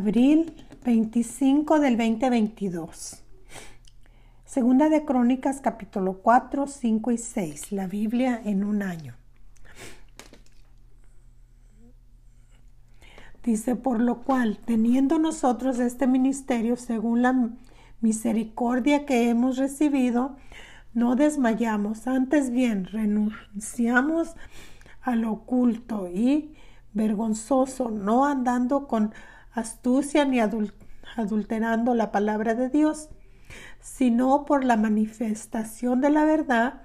abril 25 del 2022. Segunda de Crónicas capítulo 4, 5 y 6. La Biblia en un año. Dice, por lo cual, teniendo nosotros este ministerio según la misericordia que hemos recibido, no desmayamos, antes bien renunciamos al oculto y vergonzoso, no andando con astucia ni adulterando la palabra de Dios, sino por la manifestación de la verdad,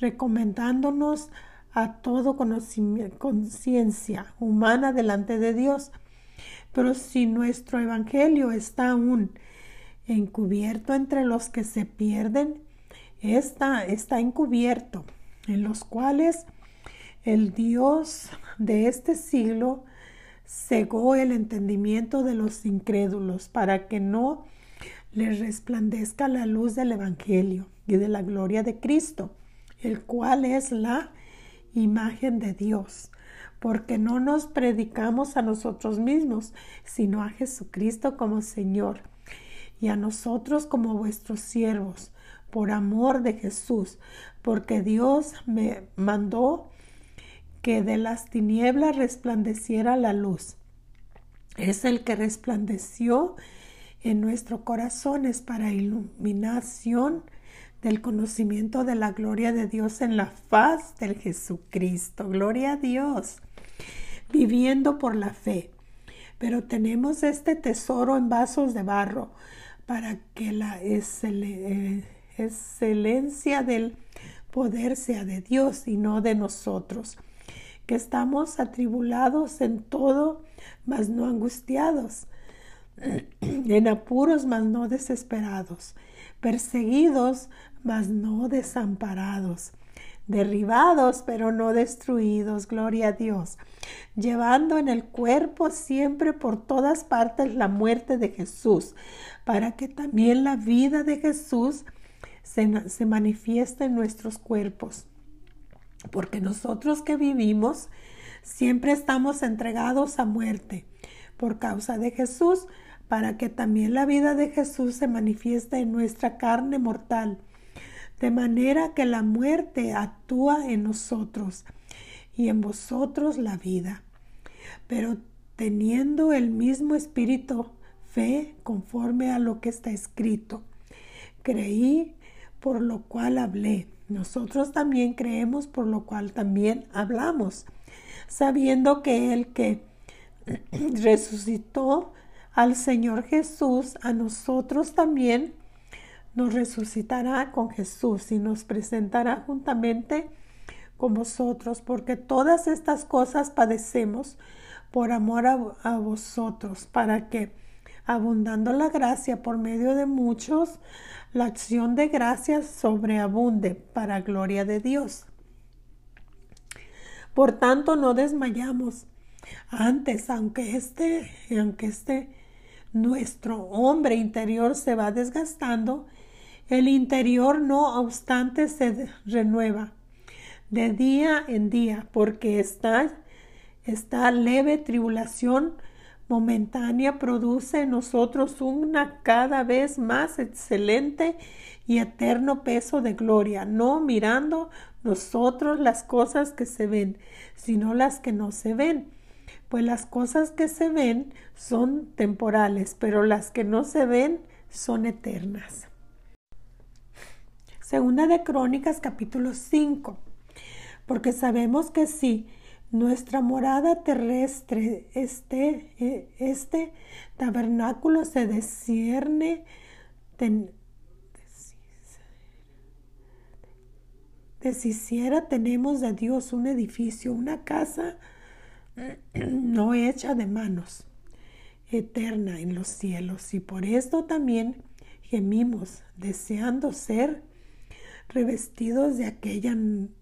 recomendándonos a todo conciencia humana delante de Dios. Pero si nuestro evangelio está aún encubierto entre los que se pierden, está, está encubierto, en los cuales el Dios de este siglo cegó el entendimiento de los incrédulos para que no les resplandezca la luz del Evangelio y de la gloria de Cristo, el cual es la imagen de Dios, porque no nos predicamos a nosotros mismos, sino a Jesucristo como Señor y a nosotros como vuestros siervos, por amor de Jesús, porque Dios me mandó que de las tinieblas resplandeciera la luz. Es el que resplandeció en nuestros corazones para iluminación del conocimiento de la gloria de Dios en la faz del Jesucristo. Gloria a Dios. Viviendo por la fe. Pero tenemos este tesoro en vasos de barro para que la eh, excelencia del poder sea de Dios y no de nosotros que estamos atribulados en todo, mas no angustiados, en apuros, mas no desesperados, perseguidos, mas no desamparados, derribados, pero no destruidos, gloria a Dios, llevando en el cuerpo siempre por todas partes la muerte de Jesús, para que también la vida de Jesús se, se manifieste en nuestros cuerpos porque nosotros que vivimos siempre estamos entregados a muerte por causa de Jesús, para que también la vida de Jesús se manifieste en nuestra carne mortal, de manera que la muerte actúa en nosotros y en vosotros la vida. Pero teniendo el mismo espíritu, fe conforme a lo que está escrito. Creí, por lo cual hablé. Nosotros también creemos, por lo cual también hablamos, sabiendo que el que resucitó al Señor Jesús, a nosotros también nos resucitará con Jesús y nos presentará juntamente con vosotros, porque todas estas cosas padecemos por amor a, vosotros, para que, abundando la gracia por medio de muchos, la acción de gracias sobreabunde para gloria de Dios. Por tanto, no desmayamos. Antes, aunque este, aunque este nuestro hombre interior se va desgastando, el interior no obstante se renueva de día en día, porque está esta leve tribulación momentánea produce en nosotros una cada vez más excelente y eterno peso de gloria, no mirando nosotros las cosas que se ven, sino las que no se ven. Pues las cosas que se ven son temporales, pero las que no se ven son eternas. Segunda de Crónicas capítulo 5. Porque sabemos que sí, nuestra morada terrestre, este, e, este tabernáculo se descierne, deshiciera, tenemos de Dios un edificio, una casa no hecha de manos, eterna en los cielos. Y por esto también gemimos, deseando ser revestidos de aquella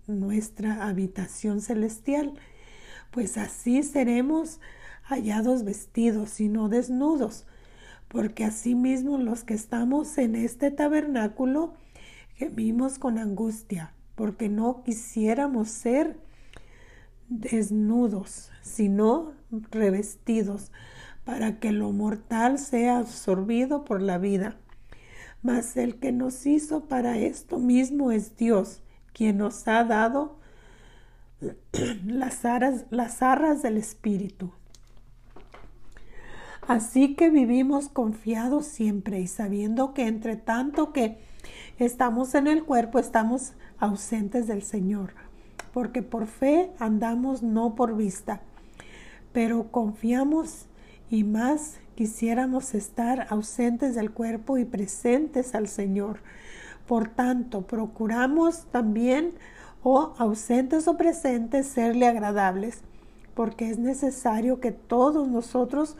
nuestra habitación celestial pues así seremos hallados vestidos y no desnudos, porque asimismo los que estamos en este tabernáculo gemimos con angustia, porque no quisiéramos ser desnudos, sino revestidos, para que lo mortal sea absorbido por la vida. Mas el que nos hizo para esto mismo es Dios, quien nos ha dado las arras, las arras del Espíritu. Así que vivimos confiados siempre y sabiendo que entre tanto que estamos en el cuerpo, estamos ausentes del Señor, porque por fe andamos no por vista, pero confiamos y más quisiéramos estar ausentes del cuerpo y presentes al Señor. Por tanto, procuramos también, o ausentes o presentes, serle agradables, porque es necesario que todos nosotros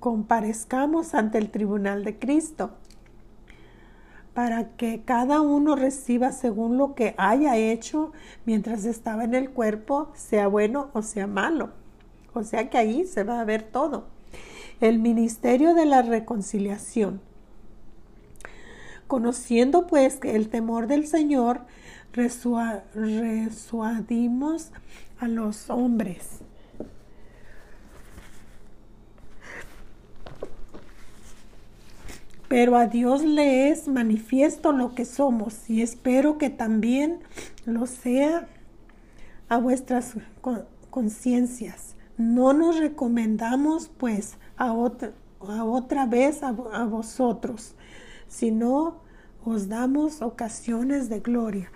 comparezcamos ante el tribunal de Cristo, para que cada uno reciba según lo que haya hecho mientras estaba en el cuerpo, sea bueno o sea malo. O sea que ahí se va a ver todo. El ministerio de la reconciliación. Conociendo pues que el temor del Señor, resuadimos a los hombres. Pero a Dios le es manifiesto lo que somos y espero que también lo sea a vuestras conciencias. No nos recomendamos pues a otra, a otra vez a, a vosotros, sino os damos ocasiones de gloria.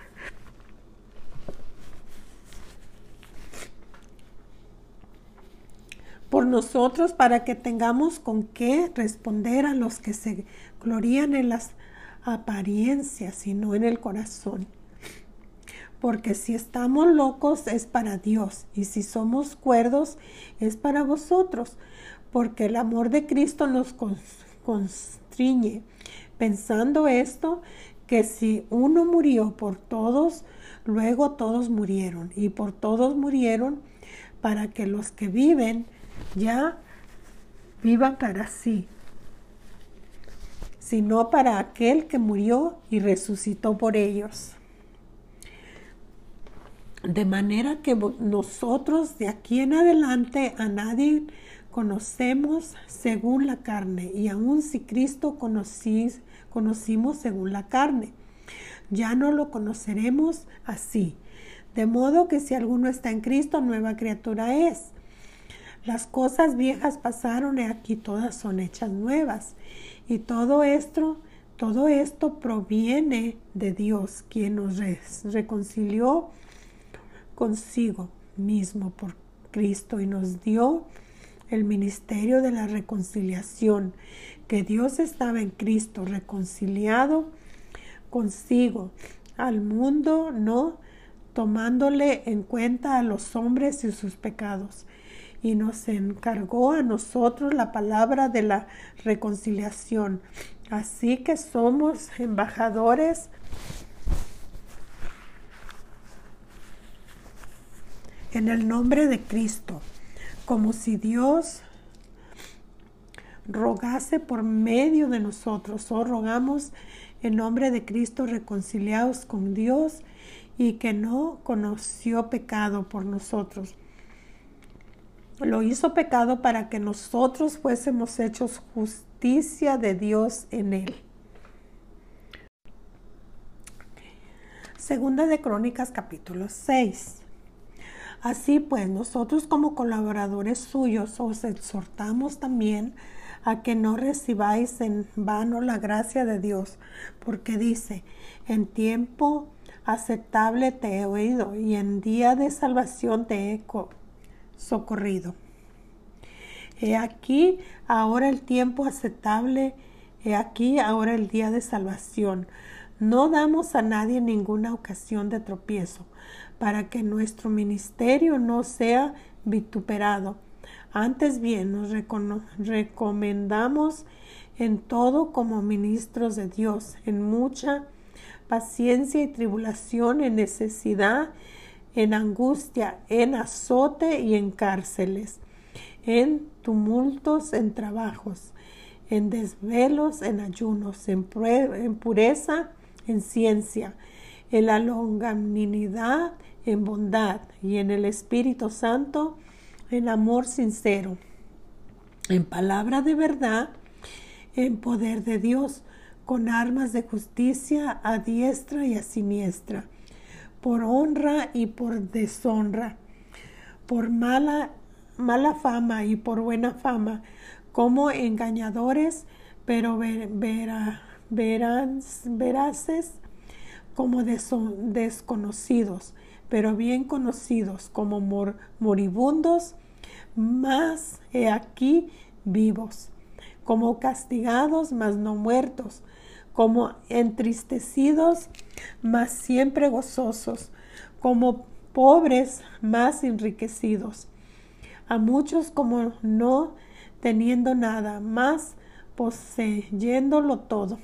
por nosotros para que tengamos con qué responder a los que se glorían en las apariencias y no en el corazón porque si estamos locos es para Dios y si somos cuerdos es para vosotros, porque el amor de Cristo nos constriñe. Pensando esto, que si uno murió por todos, luego todos murieron. Y por todos murieron para que los que viven ya vivan para sí, sino para aquel que murió y resucitó por ellos. De manera que nosotros de aquí en adelante a nadie conocemos según la carne, y aun si Cristo conocís, conocimos según la carne, ya no lo conoceremos así. De modo que si alguno está en Cristo, nueva criatura es. Las cosas viejas pasaron y aquí todas son hechas nuevas. Y todo esto, todo esto proviene de Dios, quien nos reconcilió consigo mismo por Cristo y nos dio el ministerio de la reconciliación, que Dios estaba en Cristo reconciliado consigo al mundo, no tomándole en cuenta a los hombres y sus pecados. Y nos encargó a nosotros la palabra de la reconciliación. Así que somos embajadores en el nombre de Cristo, como si Dios rogase por medio de nosotros, o rogamos en nombre de Cristo reconciliados con Dios y que no conoció pecado por nosotros. Lo hizo pecado para que nosotros fuésemos hechos justicia de Dios en él. Segunda de Crónicas capítulo 6. Así pues, nosotros como colaboradores suyos os exhortamos también a que no recibáis en vano la gracia de Dios, porque dice, en tiempo aceptable te he oído y en día de salvación te he socorrido. He aquí ahora el tiempo aceptable, he aquí ahora el día de salvación. No damos a nadie ninguna ocasión de tropiezo para que nuestro ministerio no sea vituperado. Antes bien, nos recomendamos en todo como ministros de Dios, en mucha paciencia y tribulación, en necesidad, en angustia, en azote y en cárceles, en tumultos, en trabajos, en desvelos, en ayunos, en, en pureza, en ciencia, en la longanimidad, en bondad y en el Espíritu Santo, en amor sincero, en palabra de verdad, en poder de Dios, con armas de justicia a diestra y a siniestra, por honra y por deshonra, por mala, mala fama y por buena fama, como engañadores, pero verán, veraces como desconocidos, pero bien conocidos, como moribundos, más he aquí vivos, como castigados, mas no muertos, como entristecidos, mas siempre gozosos, como pobres, más enriquecidos, a muchos como no teniendo nada, más poseyéndolo todo.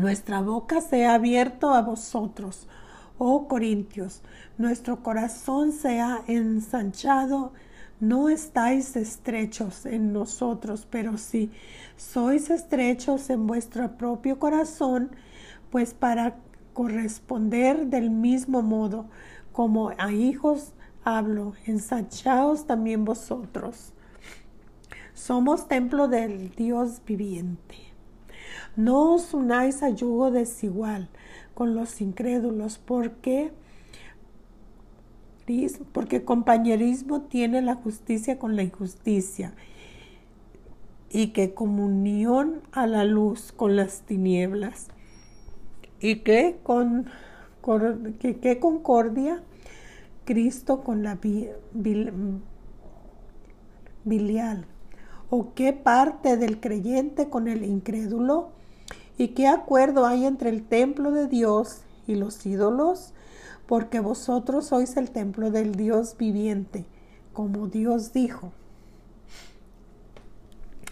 Nuestra boca se ha abierto a vosotros, oh Corintios, nuestro corazón se ha ensanchado, no estáis estrechos en nosotros, pero si sois estrechos en vuestro propio corazón, pues para corresponder del mismo modo como a hijos hablo, ensanchaos también vosotros. Somos templo del Dios viviente. No os unáis a yugo desigual con los incrédulos, porque porque compañerismo tiene la justicia con la injusticia y que comunión a la luz con las tinieblas y que con que, concordia Cristo con la bilial o qué parte del creyente con el incrédulo ¿Y qué acuerdo hay entre el templo de Dios y los ídolos? Porque vosotros sois el templo del Dios viviente, como Dios dijo.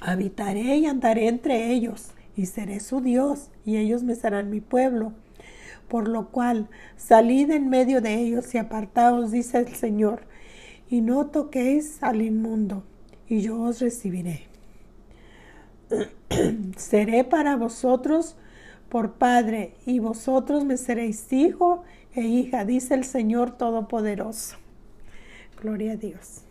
Habitaré y andaré entre ellos, y seré su Dios, y ellos me serán mi pueblo. Por lo cual, salid en medio de ellos y apartaos, dice el Señor, y no toquéis al inmundo, y yo os recibiré. seré para vosotros por Padre, y vosotros me seréis hijo e hija, dice el Señor Todopoderoso. Gloria a Dios.